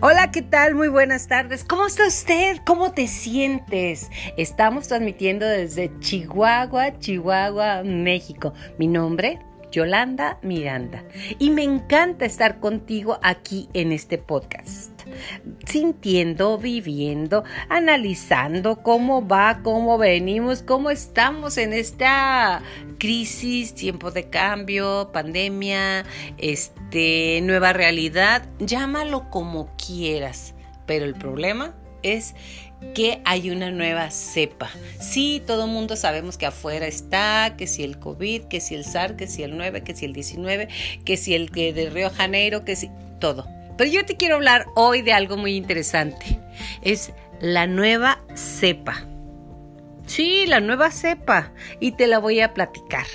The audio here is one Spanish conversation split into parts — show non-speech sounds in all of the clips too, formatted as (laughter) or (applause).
Hola, ¿qué tal? Muy buenas tardes. ¿Cómo está usted? ¿Cómo te sientes? Estamos transmitiendo desde Chihuahua, Chihuahua, México. Mi nombre, Yolanda Miranda. Y me encanta estar contigo aquí en este podcast. Sintiendo, viviendo, analizando cómo va, cómo venimos, cómo estamos en esta crisis, tiempo de cambio, pandemia, este, nueva realidad, llámalo como quieras. Pero el problema es que hay una nueva cepa. Sí, todo el mundo sabemos que afuera está, que si el COVID, que si el SARS, que si el 9, que si el 19, que si el que de Río Janeiro, que si todo. Pero yo te quiero hablar hoy de algo muy interesante. Es la nueva cepa. Sí, la nueva cepa. Y te la voy a platicar.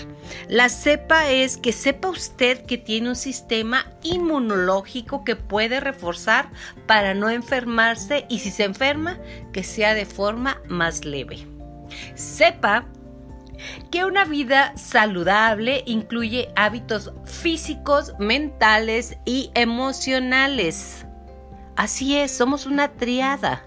La cepa es que sepa usted que tiene un sistema inmunológico que puede reforzar para no enfermarse y si se enferma, que sea de forma más leve. Sepa que una vida saludable incluye hábitos físicos, mentales y emocionales. Así es, somos una triada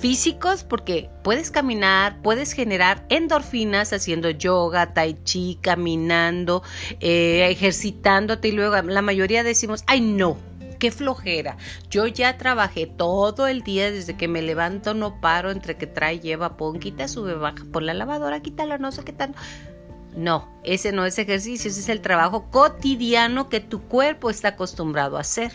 físicos porque puedes caminar, puedes generar endorfinas haciendo yoga, tai chi, caminando, eh, ejercitándote y luego la mayoría decimos, ay no, qué flojera. Yo ya trabajé todo el día desde que me levanto, no paro entre que trae, lleva, pon, quita, sube, baja por la lavadora, quítala, no sé qué tal. No, ese no es ejercicio, ese es el trabajo cotidiano que tu cuerpo está acostumbrado a hacer.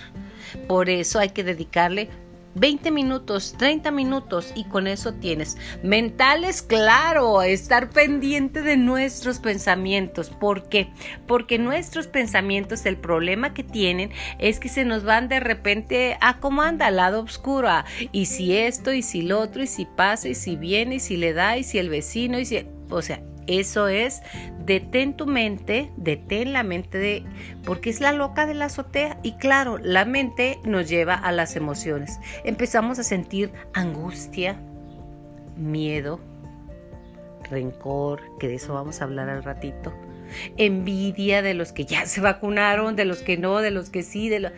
Por eso hay que dedicarle 20 minutos, 30 minutos y con eso tienes. Mentales, claro, estar pendiente de nuestros pensamientos. ¿Por qué? Porque nuestros pensamientos, el problema que tienen es que se nos van de repente a cómo anda, al lado oscuro. y si esto, y si lo otro, y si pasa, y si viene, y si le da, y si el vecino, y si... O sea, eso es, detén tu mente, detén la mente de, porque es la loca de la azotea. Y claro, la mente nos lleva a las emociones. Empezamos a sentir angustia, miedo, rencor, que de eso vamos a hablar al ratito. Envidia de los que ya se vacunaron, de los que no, de los que sí, de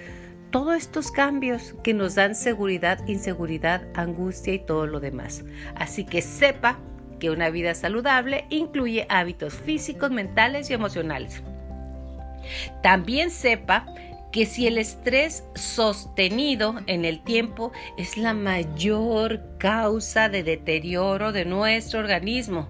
todos estos cambios que nos dan seguridad, inseguridad, angustia y todo lo demás. Así que sepa que una vida saludable incluye hábitos físicos, mentales y emocionales. También sepa que si el estrés sostenido en el tiempo es la mayor causa de deterioro de nuestro organismo,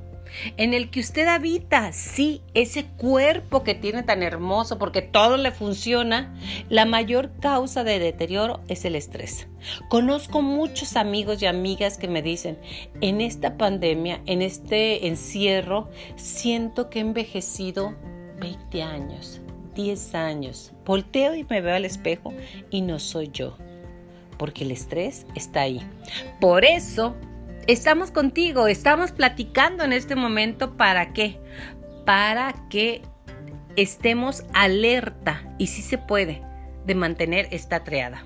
en el que usted habita, sí, ese cuerpo que tiene tan hermoso porque todo le funciona, la mayor causa de deterioro es el estrés. Conozco muchos amigos y amigas que me dicen, en esta pandemia, en este encierro, siento que he envejecido 20 años, 10 años. Volteo y me veo al espejo y no soy yo, porque el estrés está ahí. Por eso estamos contigo, estamos platicando en este momento para qué? Para que estemos alerta y si se puede de mantener esta triada.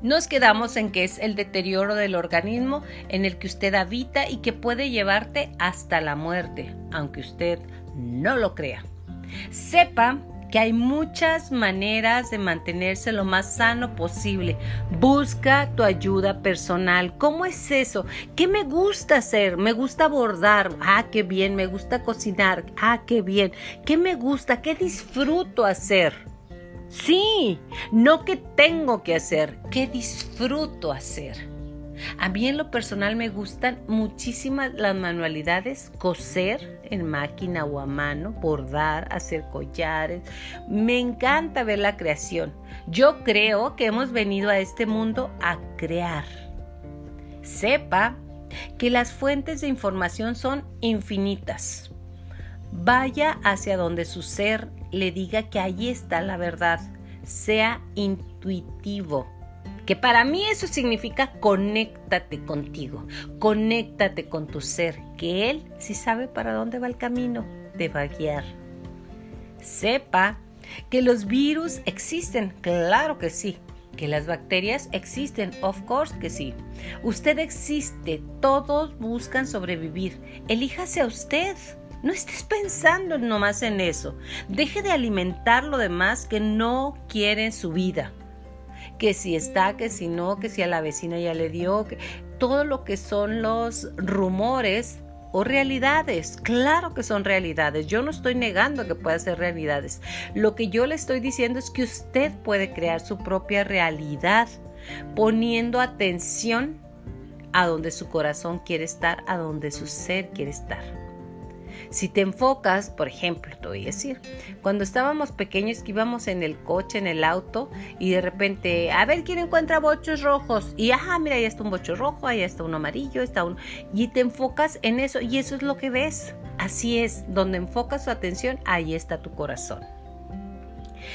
Nos quedamos en que es el deterioro del organismo en el que usted habita y que puede llevarte hasta la muerte, aunque usted no lo crea. Sepa que hay muchas maneras de mantenerse lo más sano posible. Busca tu ayuda personal. ¿Cómo es eso? ¿Qué me gusta hacer? Me gusta bordar. Ah, qué bien. Me gusta cocinar. Ah, qué bien. ¿Qué me gusta? ¿Qué disfruto hacer? Sí, no que tengo que hacer, ¿Qué disfruto hacer. A mí en lo personal me gustan muchísimas las manualidades, coser en máquina o a mano, bordar, hacer collares. Me encanta ver la creación. Yo creo que hemos venido a este mundo a crear. Sepa que las fuentes de información son infinitas. Vaya hacia donde su ser le diga que ahí está la verdad. Sea intuitivo que para mí eso significa conéctate contigo, conéctate con tu ser, que Él sí sabe para dónde va el camino, te va a guiar. Sepa que los virus existen, claro que sí. Que las bacterias existen, of course que sí. Usted existe, todos buscan sobrevivir. Elíjase a usted. No estés pensando nomás en eso. Deje de alimentar lo demás que no quiere su vida que si está, que si no, que si a la vecina ya le dio, que todo lo que son los rumores o realidades. Claro que son realidades. Yo no estoy negando que pueda ser realidades. Lo que yo le estoy diciendo es que usted puede crear su propia realidad poniendo atención a donde su corazón quiere estar, a donde su ser quiere estar. Si te enfocas, por ejemplo, te voy a decir, cuando estábamos pequeños que íbamos en el coche, en el auto, y de repente, a ver quién encuentra bochos rojos, y ajá, mira, ahí está un bocho rojo, ahí está uno amarillo, está uno, y te enfocas en eso, y eso es lo que ves. Así es, donde enfocas tu atención, ahí está tu corazón.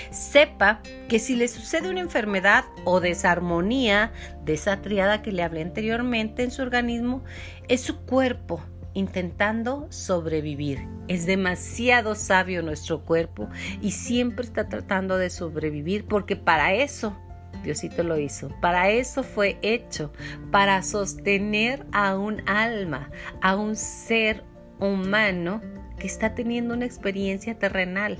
Sepa que si le sucede una enfermedad o desarmonía de esa triada que le hablé anteriormente en su organismo, es su cuerpo intentando sobrevivir. Es demasiado sabio nuestro cuerpo y siempre está tratando de sobrevivir porque para eso Diosito lo hizo. Para eso fue hecho, para sostener a un alma, a un ser humano que está teniendo una experiencia terrenal.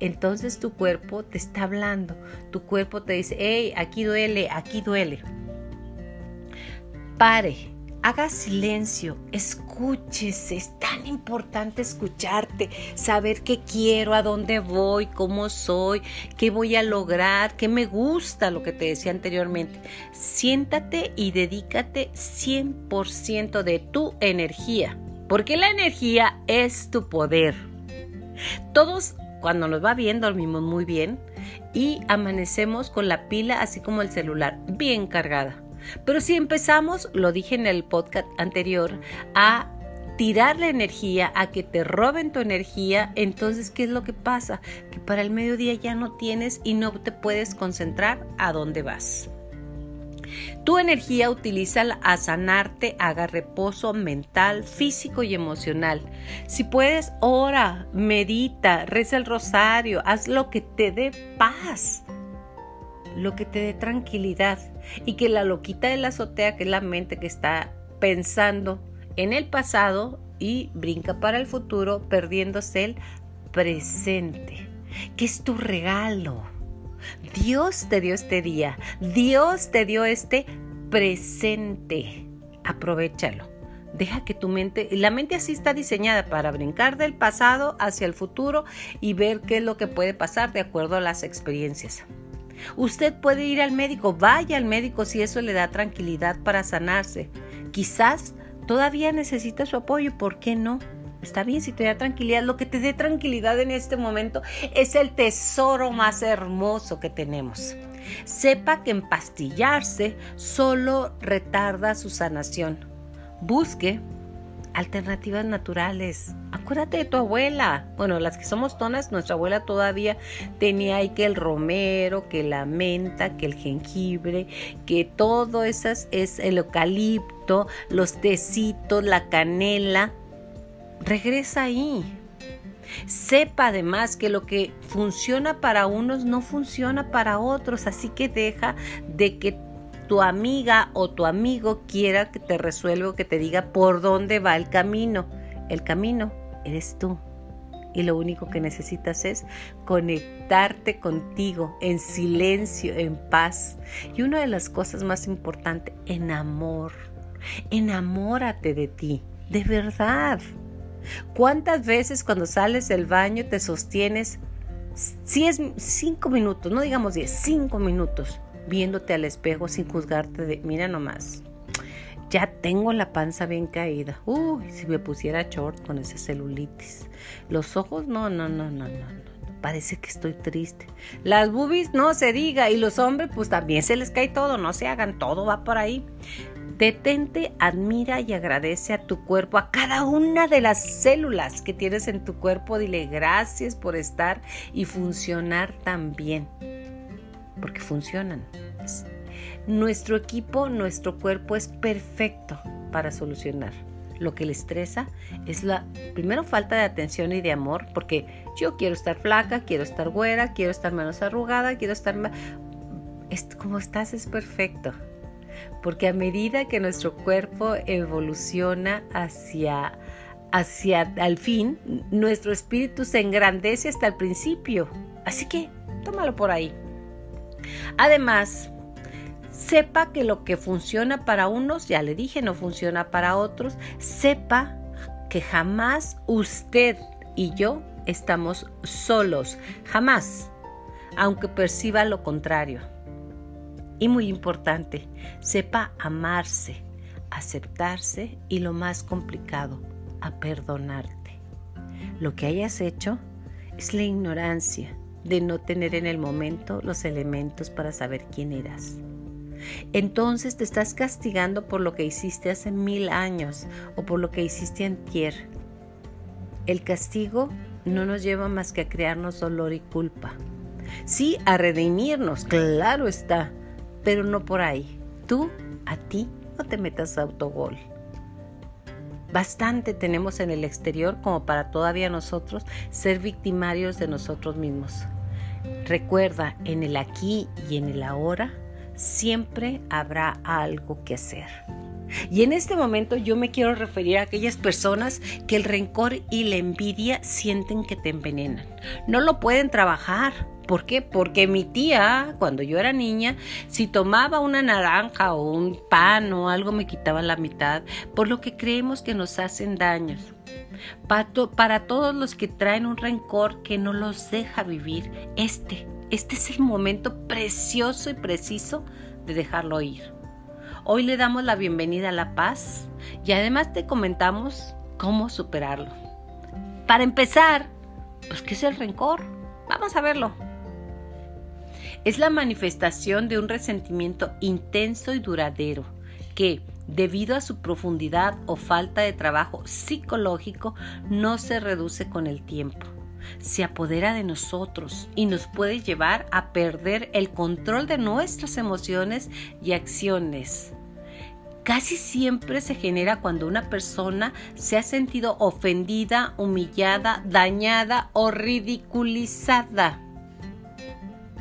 Entonces tu cuerpo te está hablando, tu cuerpo te dice, hey, aquí duele, aquí duele. Pare, Haga silencio, escúchese, es tan importante escucharte, saber qué quiero, a dónde voy, cómo soy, qué voy a lograr, qué me gusta, lo que te decía anteriormente. Siéntate y dedícate 100% de tu energía, porque la energía es tu poder. Todos cuando nos va bien dormimos muy bien y amanecemos con la pila así como el celular bien cargada. Pero si empezamos, lo dije en el podcast anterior, a tirar la energía, a que te roben tu energía, entonces, ¿qué es lo que pasa? Que para el mediodía ya no tienes y no te puedes concentrar a dónde vas. Tu energía utilízala a sanarte, haga reposo mental, físico y emocional. Si puedes, ora, medita, reza el rosario, haz lo que te dé paz lo que te dé tranquilidad y que la loquita de la azotea, que es la mente que está pensando en el pasado y brinca para el futuro, perdiéndose el presente, que es tu regalo. Dios te dio este día, Dios te dio este presente. Aprovechalo. Deja que tu mente, la mente así está diseñada para brincar del pasado hacia el futuro y ver qué es lo que puede pasar de acuerdo a las experiencias. Usted puede ir al médico, vaya al médico si eso le da tranquilidad para sanarse. Quizás todavía necesita su apoyo, ¿por qué no? Está bien si te da tranquilidad. Lo que te dé tranquilidad en este momento es el tesoro más hermoso que tenemos. Sepa que empastillarse solo retarda su sanación. Busque alternativas naturales. Acuérdate de tu abuela. Bueno, las que somos tonas, nuestra abuela todavía tenía ahí que el romero, que la menta, que el jengibre, que todo esas es el eucalipto, los tecitos, la canela. Regresa ahí. Sepa además que lo que funciona para unos no funciona para otros, así que deja de que tu amiga o tu amigo quiera que te resuelva o que te diga por dónde va el camino. El camino eres tú. Y lo único que necesitas es conectarte contigo en silencio, en paz. Y una de las cosas más importantes, en amor. Enamórate de ti, de verdad. ¿Cuántas veces cuando sales del baño te sostienes? Si es cinco minutos, no digamos diez, cinco minutos viéndote al espejo sin juzgarte de, mira nomás, ya tengo la panza bien caída. Uy, si me pusiera short con esa celulitis. Los ojos, no, no, no, no, no. Parece que estoy triste. Las boobies, no se diga. Y los hombres, pues también se les cae todo. No se hagan, todo va por ahí. Detente, admira y agradece a tu cuerpo, a cada una de las células que tienes en tu cuerpo. Dile gracias por estar y funcionar tan bien porque funcionan. Nuestro equipo, nuestro cuerpo es perfecto para solucionar. Lo que le estresa es la, primero, falta de atención y de amor, porque yo quiero estar flaca, quiero estar güera, quiero estar menos arrugada, quiero estar más... como estás es perfecto. Porque a medida que nuestro cuerpo evoluciona hacia, hacia al fin, nuestro espíritu se engrandece hasta el principio. Así que tómalo por ahí. Además, Sepa que lo que funciona para unos, ya le dije, no funciona para otros. Sepa que jamás usted y yo estamos solos, jamás, aunque perciba lo contrario. Y muy importante, sepa amarse, aceptarse y lo más complicado, a perdonarte. Lo que hayas hecho es la ignorancia de no tener en el momento los elementos para saber quién eras. Entonces te estás castigando por lo que hiciste hace mil años o por lo que hiciste antier. El castigo no nos lleva más que a crearnos dolor y culpa. Sí, a redimirnos, claro está, pero no por ahí. Tú, a ti, no te metas autogol. Bastante tenemos en el exterior como para todavía nosotros ser victimarios de nosotros mismos. Recuerda, en el aquí y en el ahora siempre habrá algo que hacer. Y en este momento yo me quiero referir a aquellas personas que el rencor y la envidia sienten que te envenenan. No lo pueden trabajar. ¿Por qué? Porque mi tía, cuando yo era niña, si tomaba una naranja o un pan o algo me quitaba la mitad, por lo que creemos que nos hacen daños. Para, para todos los que traen un rencor que no los deja vivir, este, este es el momento precioso y preciso de dejarlo ir. Hoy le damos la bienvenida a la paz y además te comentamos cómo superarlo. Para empezar, pues ¿qué es el rencor? Vamos a verlo. Es la manifestación de un resentimiento intenso y duradero que, debido a su profundidad o falta de trabajo psicológico, no se reduce con el tiempo se apodera de nosotros y nos puede llevar a perder el control de nuestras emociones y acciones. Casi siempre se genera cuando una persona se ha sentido ofendida, humillada, dañada o ridiculizada.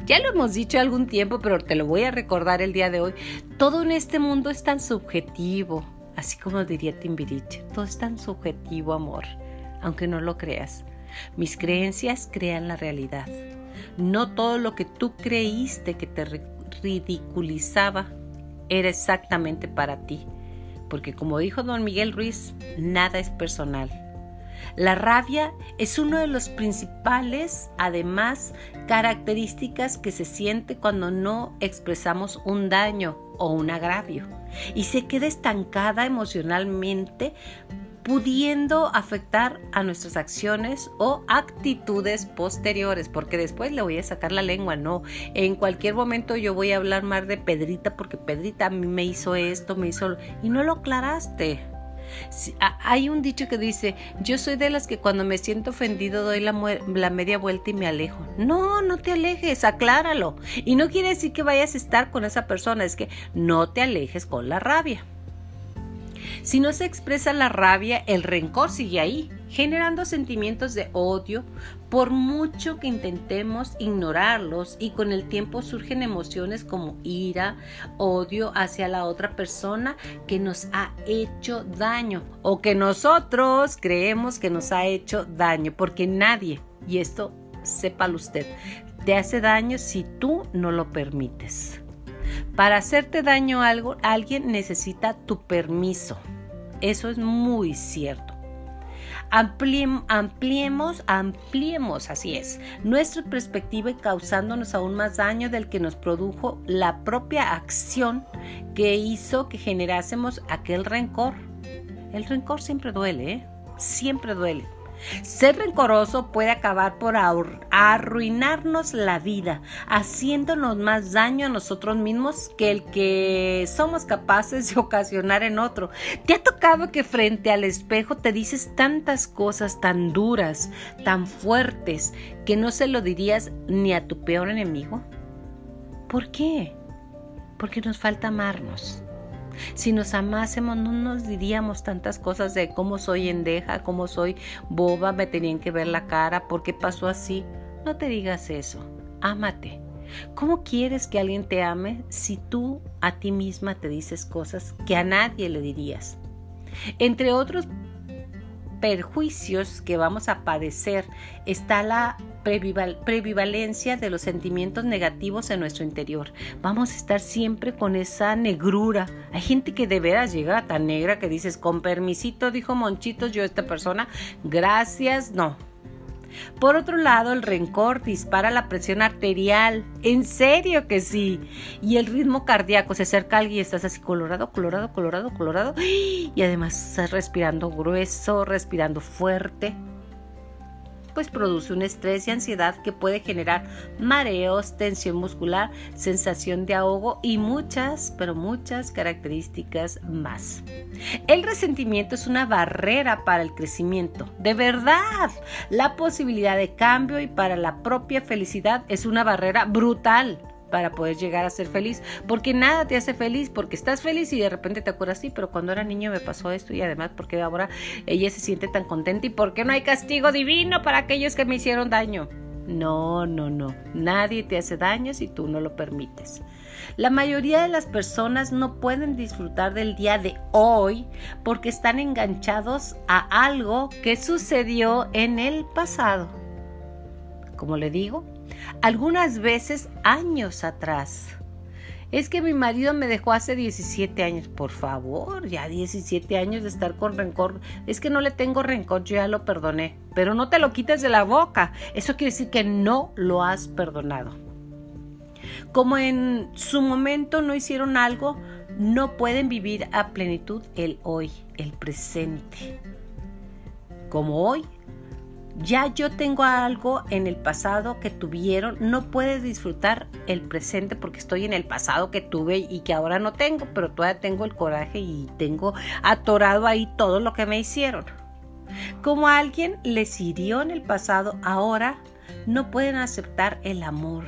Ya lo hemos dicho algún tiempo, pero te lo voy a recordar el día de hoy. Todo en este mundo es tan subjetivo, así como diría Timbiriche. Todo es tan subjetivo, amor, aunque no lo creas. Mis creencias crean la realidad. No todo lo que tú creíste que te ridiculizaba era exactamente para ti, porque como dijo don Miguel Ruiz, nada es personal. La rabia es uno de los principales, además, características que se siente cuando no expresamos un daño o un agravio y se queda estancada emocionalmente pudiendo afectar a nuestras acciones o actitudes posteriores, porque después le voy a sacar la lengua, no, en cualquier momento yo voy a hablar más de Pedrita porque Pedrita a mí me hizo esto, me hizo y no lo aclaraste. Hay un dicho que dice, yo soy de las que cuando me siento ofendido doy la, la, media vuelta y me alejo. No, no te alejes, acláralo. Y no quiere decir que vayas a estar con esa persona, es que no te alejes con la rabia. Si no se expresa la rabia, el rencor sigue ahí, generando sentimientos de odio, por mucho que intentemos ignorarlos y con el tiempo surgen emociones como ira, odio hacia la otra persona que nos ha hecho daño o que nosotros creemos que nos ha hecho daño, porque nadie, y esto sépalo usted, te hace daño si tú no lo permites. Para hacerte daño algo, alguien necesita tu permiso. Eso es muy cierto. ampliemos, ampliemos, así es, nuestra perspectiva y causándonos aún más daño del que nos produjo la propia acción que hizo que generásemos aquel rencor. El rencor siempre duele, ¿eh? Siempre duele. Ser rencoroso puede acabar por arruinarnos la vida, haciéndonos más daño a nosotros mismos que el que somos capaces de (laughs) ocasionar en otro. ¿Te ha tocado que frente al espejo te dices tantas cosas tan duras, tan fuertes, que no se lo dirías ni a tu peor enemigo? ¿Por qué? Porque nos falta amarnos. Si nos amásemos, no nos diríamos tantas cosas de cómo soy endeja, cómo soy boba, me tenían que ver la cara, ¿por qué pasó así? No te digas eso. Ámate. ¿Cómo quieres que alguien te ame si tú a ti misma te dices cosas que a nadie le dirías? Entre otros perjuicios que vamos a padecer está la previvalencia de los sentimientos negativos en nuestro interior. Vamos a estar siempre con esa negrura. Hay gente que de veras llega tan negra que dices, con permisito, dijo Monchitos, yo esta persona, gracias, no, por otro lado, el rencor dispara la presión arterial. En serio que sí. Y el ritmo cardíaco se acerca alguien y estás así colorado, colorado, colorado, colorado. Y además estás respirando grueso, respirando fuerte pues produce un estrés y ansiedad que puede generar mareos, tensión muscular, sensación de ahogo y muchas, pero muchas características más. El resentimiento es una barrera para el crecimiento, de verdad. La posibilidad de cambio y para la propia felicidad es una barrera brutal para poder llegar a ser feliz, porque nada te hace feliz, porque estás feliz y de repente te acuerdas, sí, pero cuando era niño me pasó esto y además porque ahora ella se siente tan contenta y porque no hay castigo divino para aquellos que me hicieron daño. No, no, no, nadie te hace daño si tú no lo permites. La mayoría de las personas no pueden disfrutar del día de hoy porque están enganchados a algo que sucedió en el pasado. Como le digo, algunas veces años atrás. Es que mi marido me dejó hace 17 años. Por favor, ya 17 años de estar con rencor. Es que no le tengo rencor, yo ya lo perdoné. Pero no te lo quites de la boca. Eso quiere decir que no lo has perdonado. Como en su momento no hicieron algo, no pueden vivir a plenitud el hoy, el presente. Como hoy ya yo tengo algo en el pasado que tuvieron, no puedes disfrutar el presente porque estoy en el pasado que tuve y que ahora no tengo, pero todavía tengo el coraje y tengo atorado ahí todo lo que me hicieron. Como alguien les hirió en el pasado, ahora no pueden aceptar el amor,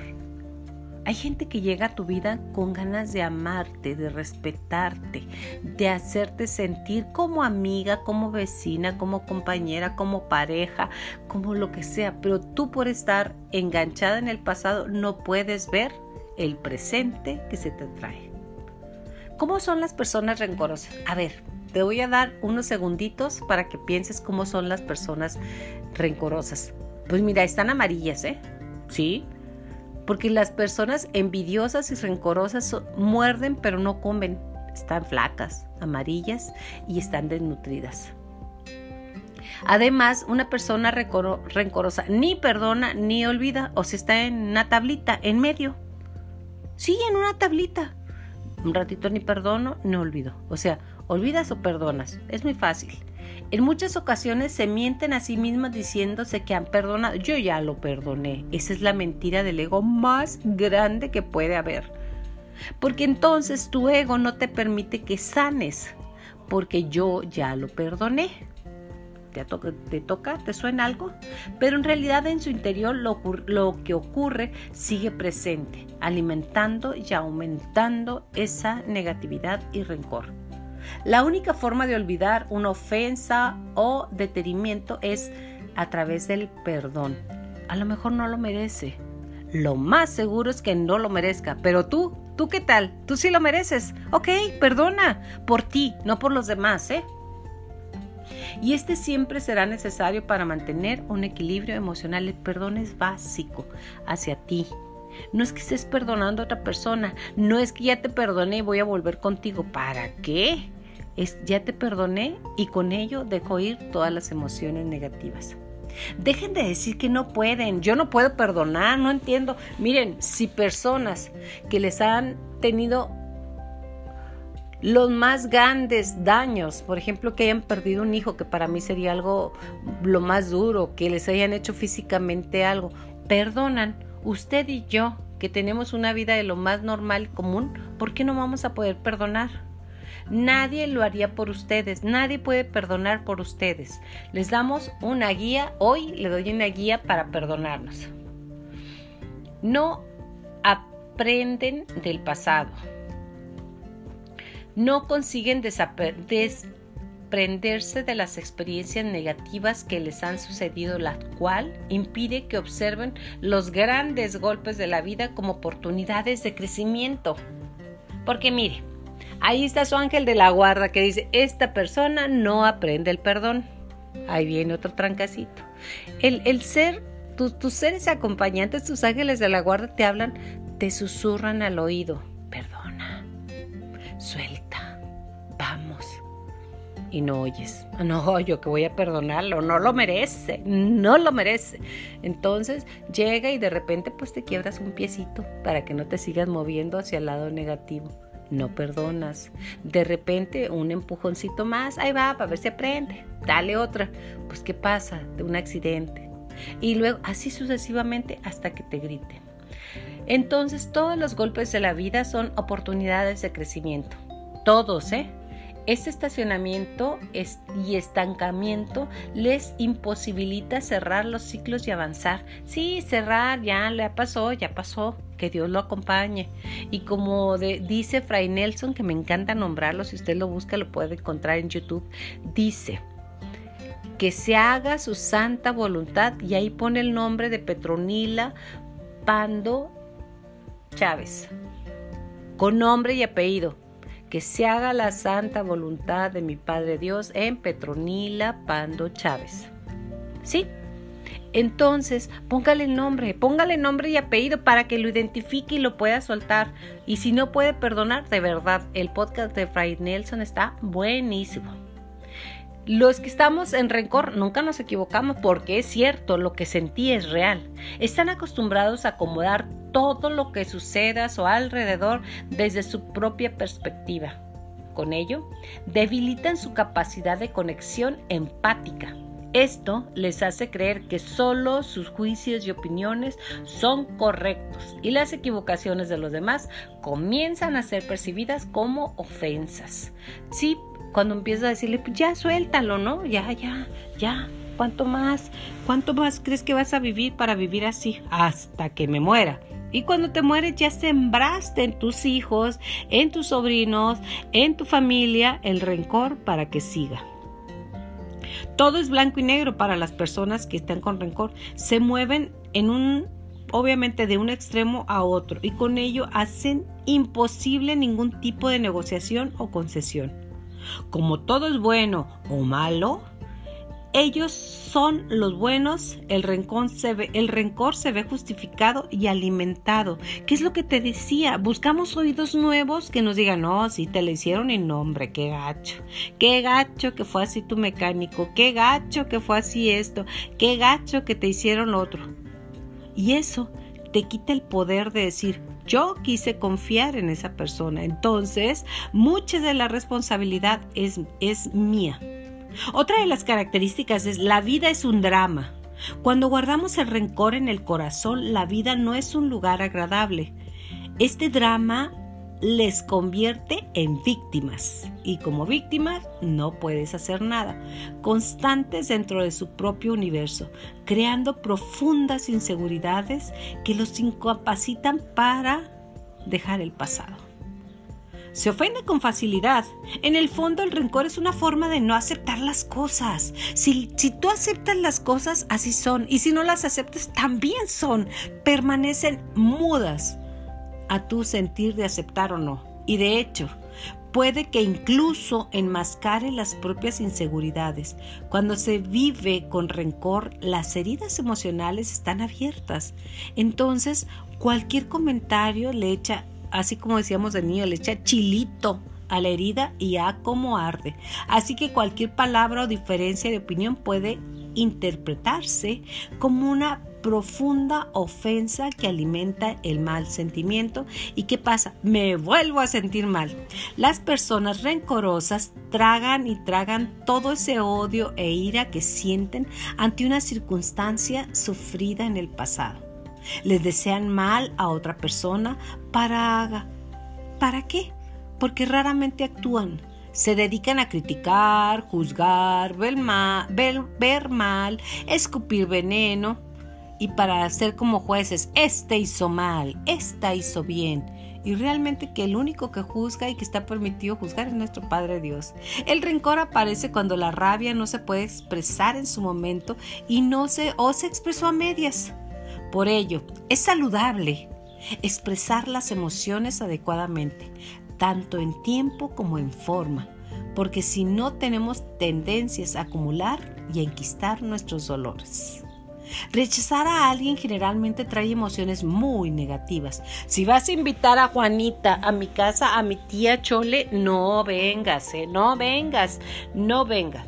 hay gente que llega a tu vida con ganas de amarte, de respetarte, de hacerte sentir como amiga, como vecina, como compañera, como pareja, como lo que sea. Pero tú por estar enganchada en el pasado no puedes ver el presente que se te trae. ¿Cómo son las personas rencorosas? A ver, te voy a dar unos segunditos para que pienses cómo son las personas rencorosas. Pues mira, están amarillas, ¿eh? Sí, porque las personas envidiosas y rencorosas muerden pero no comen. Están flacas, amarillas y están desnutridas. Además, una persona rencorosa ni perdona ni olvida, o se está en una tablita, en medio. Sí, en una tablita. Un ratito ni perdono ni olvido. O sea, olvidas o perdonas. Es muy fácil. En muchas ocasiones se mienten a sí mismas diciéndose que han perdonado. Yo ya lo perdoné. Esa es la mentira del ego más grande que puede haber. Porque entonces tu ego no te permite que sanes. Porque yo ya lo perdoné. ¿Te, te toca? ¿Te suena algo? Pero en realidad en su interior lo que ocurre sigue presente, alimentando y aumentando esa negatividad y rencor. La única forma de olvidar una ofensa o detenimiento es a través del perdón. A lo mejor no lo merece. Lo más seguro es que no lo merezca. Pero tú, ¿tú qué tal? ¿Tú sí lo mereces? Ok, perdona. Por ti, no por los demás, ¿eh? Y este siempre será necesario para mantener un equilibrio emocional. El perdón es básico hacia ti, no es que estés perdonando a otra persona, no es que ya te perdoné y voy a volver contigo. ¿Para qué? Es ya te perdoné y con ello dejo ir todas las emociones negativas. Dejen de decir que no pueden, yo no puedo perdonar, no entiendo. Miren, si personas que les han tenido los más grandes daños, por ejemplo, que hayan perdido un hijo, que para mí sería algo lo más duro, que les hayan hecho físicamente algo, perdonan, usted y yo, que tenemos una vida de lo más normal común, ¿por qué no vamos a poder perdonar? Nadie lo haría por ustedes, nadie puede perdonar por ustedes. Les damos una guía, hoy le doy una guía para perdonarnos. No aprenden del pasado. No consiguen desprenderse de las experiencias negativas que les han sucedido, la cual impide que observen los grandes golpes de la vida como oportunidades de crecimiento. Porque mire, Ahí está su ángel de la guarda que dice, esta persona no aprende el perdón. ahí viene otro trancacito. El, el ser, tus seres acompañantes, tus ángeles de la guarda te hablan, te susurran al oído, perdona, suelta, vamos. Y no oyes, no, yo que voy a perdonarlo, no lo merece, no lo merece. Entonces llega y de repente pues te quiebras un piecito para que no te sigas moviendo hacia el lado negativo no perdonas. De repente un empujoncito más, ahí va, para ver si aprende. Dale otra. Pues ¿qué pasa? De un accidente. Y luego así sucesivamente hasta que te grite. Entonces todos los golpes de la vida son oportunidades de crecimiento. Todos, ¿eh? Este estacionamiento y estancamiento les imposibilita cerrar los ciclos y avanzar. Sí, cerrar, ya le pasó, ya pasó, que Dios lo acompañe. Y como dice Fray Nelson, que me encanta nombrarlo, si usted lo busca lo puede encontrar en YouTube, dice que se haga su santa voluntad y ahí pone el nombre de Petronila Pando Chávez, con nombre y apellido que se haga la santa voluntad de mi Padre Dios en Petronila Pando Chávez. ¿Sí? Entonces, póngale nombre, póngale nombre y apellido para que lo identifique y lo pueda soltar. Y si no puede perdonar, de verdad, el podcast de Fray Nelson está buenísimo. Los que estamos en rencor nunca nos equivocamos porque es cierto, lo que sentí es real. Están acostumbrados a acomodar todo lo que suceda a su alrededor desde su propia perspectiva. Con ello, debilitan su capacidad de conexión empática. Esto les hace creer que solo sus juicios y opiniones son correctos y las equivocaciones de los demás comienzan a ser percibidas como ofensas. Sí, cuando empiezas a decirle, pues ya suéltalo, ¿no? Ya, ya, ya. ¿Cuánto más? ¿Cuánto más crees que vas a vivir para vivir así? Hasta que me muera. Y cuando te mueres ya sembraste en tus hijos, en tus sobrinos, en tu familia el rencor para que siga. Todo es blanco y negro para las personas que están con rencor. Se mueven en un, obviamente, de un extremo a otro y con ello hacen imposible ningún tipo de negociación o concesión. Como todo es bueno o malo, ellos son los buenos, el rencor, se ve, justificado y alimentado. ¿Qué es lo que te decía? Buscamos oídos nuevos que nos digan, no, si te le hicieron en nombre, qué gacho, qué gacho que fue así tu mecánico, qué gacho que fue así esto, qué gacho que te hicieron otro. Y eso te quita el poder de decir, yo quise confiar en esa persona. Entonces, mucha de la responsabilidad es, es mía. Otra de las características es la vida es un drama. Cuando guardamos el rencor en el corazón, la vida no es un lugar agradable. Este drama les convierte en víctimas y como víctimas no puedes hacer nada, constantes dentro de su propio universo, creando profundas inseguridades que los incapacitan para dejar el pasado. Se ofende con facilidad. En el fondo el rencor es una forma de no aceptar las cosas. Si, si tú aceptas las cosas, así son. Y si no las aceptas, también son. Permanecen mudas a tu sentir de aceptar o no. Y de hecho, puede que incluso enmascare las propias inseguridades. Cuando se vive con rencor, las heridas emocionales están abiertas. Entonces, cualquier comentario le echa, así como decíamos de niño, le echa chilito a la herida y a cómo arde. Así que cualquier palabra o diferencia de opinión puede interpretarse como una profunda ofensa que alimenta el mal sentimiento. ¿Y qué pasa? Me vuelvo a sentir mal. Las personas rencorosas tragan y tragan todo ese odio e ira que sienten ante una circunstancia sufrida en el pasado. Les desean mal a otra persona para... ¿Para qué? Porque raramente actúan se dedican a criticar, juzgar, ver mal, ver, mal, escupir veneno y para ser como jueces, este hizo mal, esta hizo bien. Y realmente que el único que juzga y que está permitido juzgar es nuestro Padre Dios. El rencor aparece cuando la rabia no se puede expresar en su momento y no se o se expresó a medias. Por ello, es saludable expresar las emociones adecuadamente, tanto en tiempo como en forma. porque si no tenemos tendencias a acumular y a enquistar nuestros dolores. Rechazar a alguien generalmente trae emociones muy negativas. Si vas a invitar a Juanita a mi casa, a mi tía Chole, no vengas, ¿eh? no vengas, no vengas.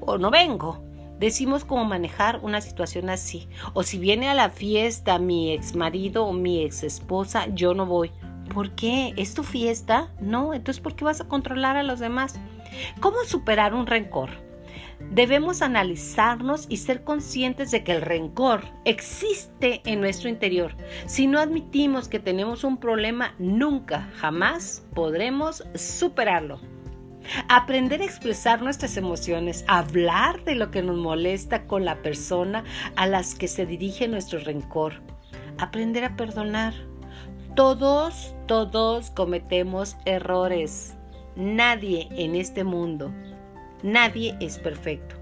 O no vengo. Decimos cómo manejar una situación así. O si viene a la fiesta mi ex marido o mi ex esposa, yo no voy. ¿Por qué? ¿Es tu fiesta? No, entonces ¿por qué vas a controlar a los demás? ¿Cómo superar un rencor? Debemos analizarnos y ser conscientes de que el rencor existe en nuestro interior. Si no admitimos que tenemos un problema, nunca, jamás podremos superarlo. Aprender a expresar nuestras emociones, hablar de lo que nos molesta con la persona a las que se dirige nuestro rencor. Aprender a perdonar. Todos, todos cometemos errores. Nadie en este mundo, nadie es perfecto.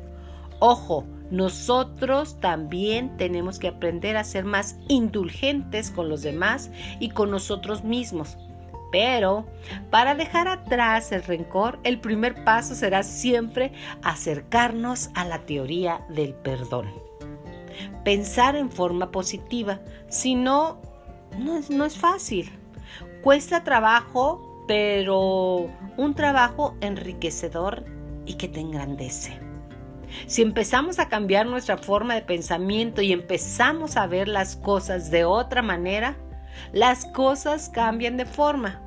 Ojo, nosotros también tenemos que aprender a ser más indulgentes con los demás y con nosotros mismos. Pero para dejar atrás el rencor, el primer paso será siempre acercarnos a la teoría del perdón. Pensar en forma positiva, si no, no es, no es fácil. Cuesta trabajo, pero un trabajo enriquecedor y que te engrandece. Si empezamos a cambiar nuestra forma de pensamiento y empezamos a ver las cosas de otra manera, las cosas cambian de forma.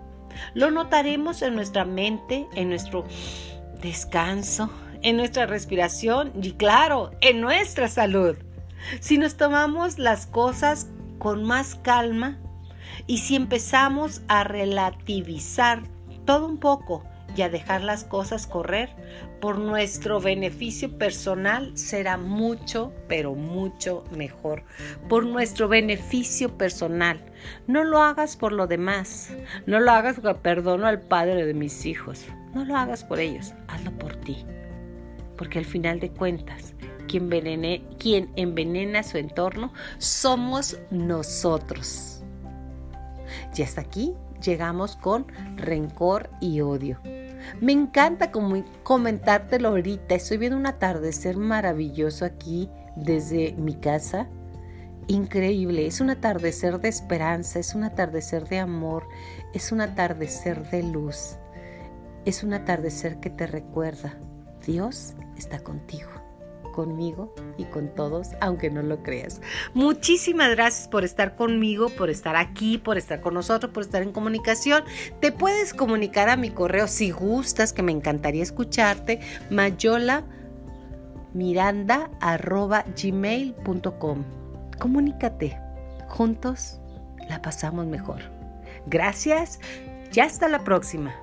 Lo notaremos en nuestra mente, en nuestro descanso, en nuestra respiración y claro, en nuestra salud. Si nos tomamos las cosas con más calma y si empezamos a relativizar todo un poco y a dejar las cosas correr, por nuestro beneficio personal será mucho, pero mucho mejor. Por nuestro beneficio personal. No lo hagas por lo demás. No lo hagas porque perdono al padre de mis hijos. No lo hagas por ellos. Hazlo por ti. Porque al final de cuentas, quien, quien envenena su entorno somos nosotros. Y hasta aquí llegamos con rencor y odio. Me encanta comentártelo ahorita. Estoy viendo un atardecer maravilloso aquí desde mi casa. Increíble. Es un atardecer de esperanza, es un atardecer de amor, es un atardecer de luz. Es un atardecer que te recuerda, Dios está contigo conmigo y con todos, aunque no lo creas. Muchísimas gracias por estar conmigo, por estar aquí, por estar con nosotros, por estar en comunicación. Te puedes comunicar a mi correo si gustas, que me encantaría escucharte, mayola miranda gmail.com. Comunícate. Juntos la pasamos mejor. Gracias y hasta la próxima.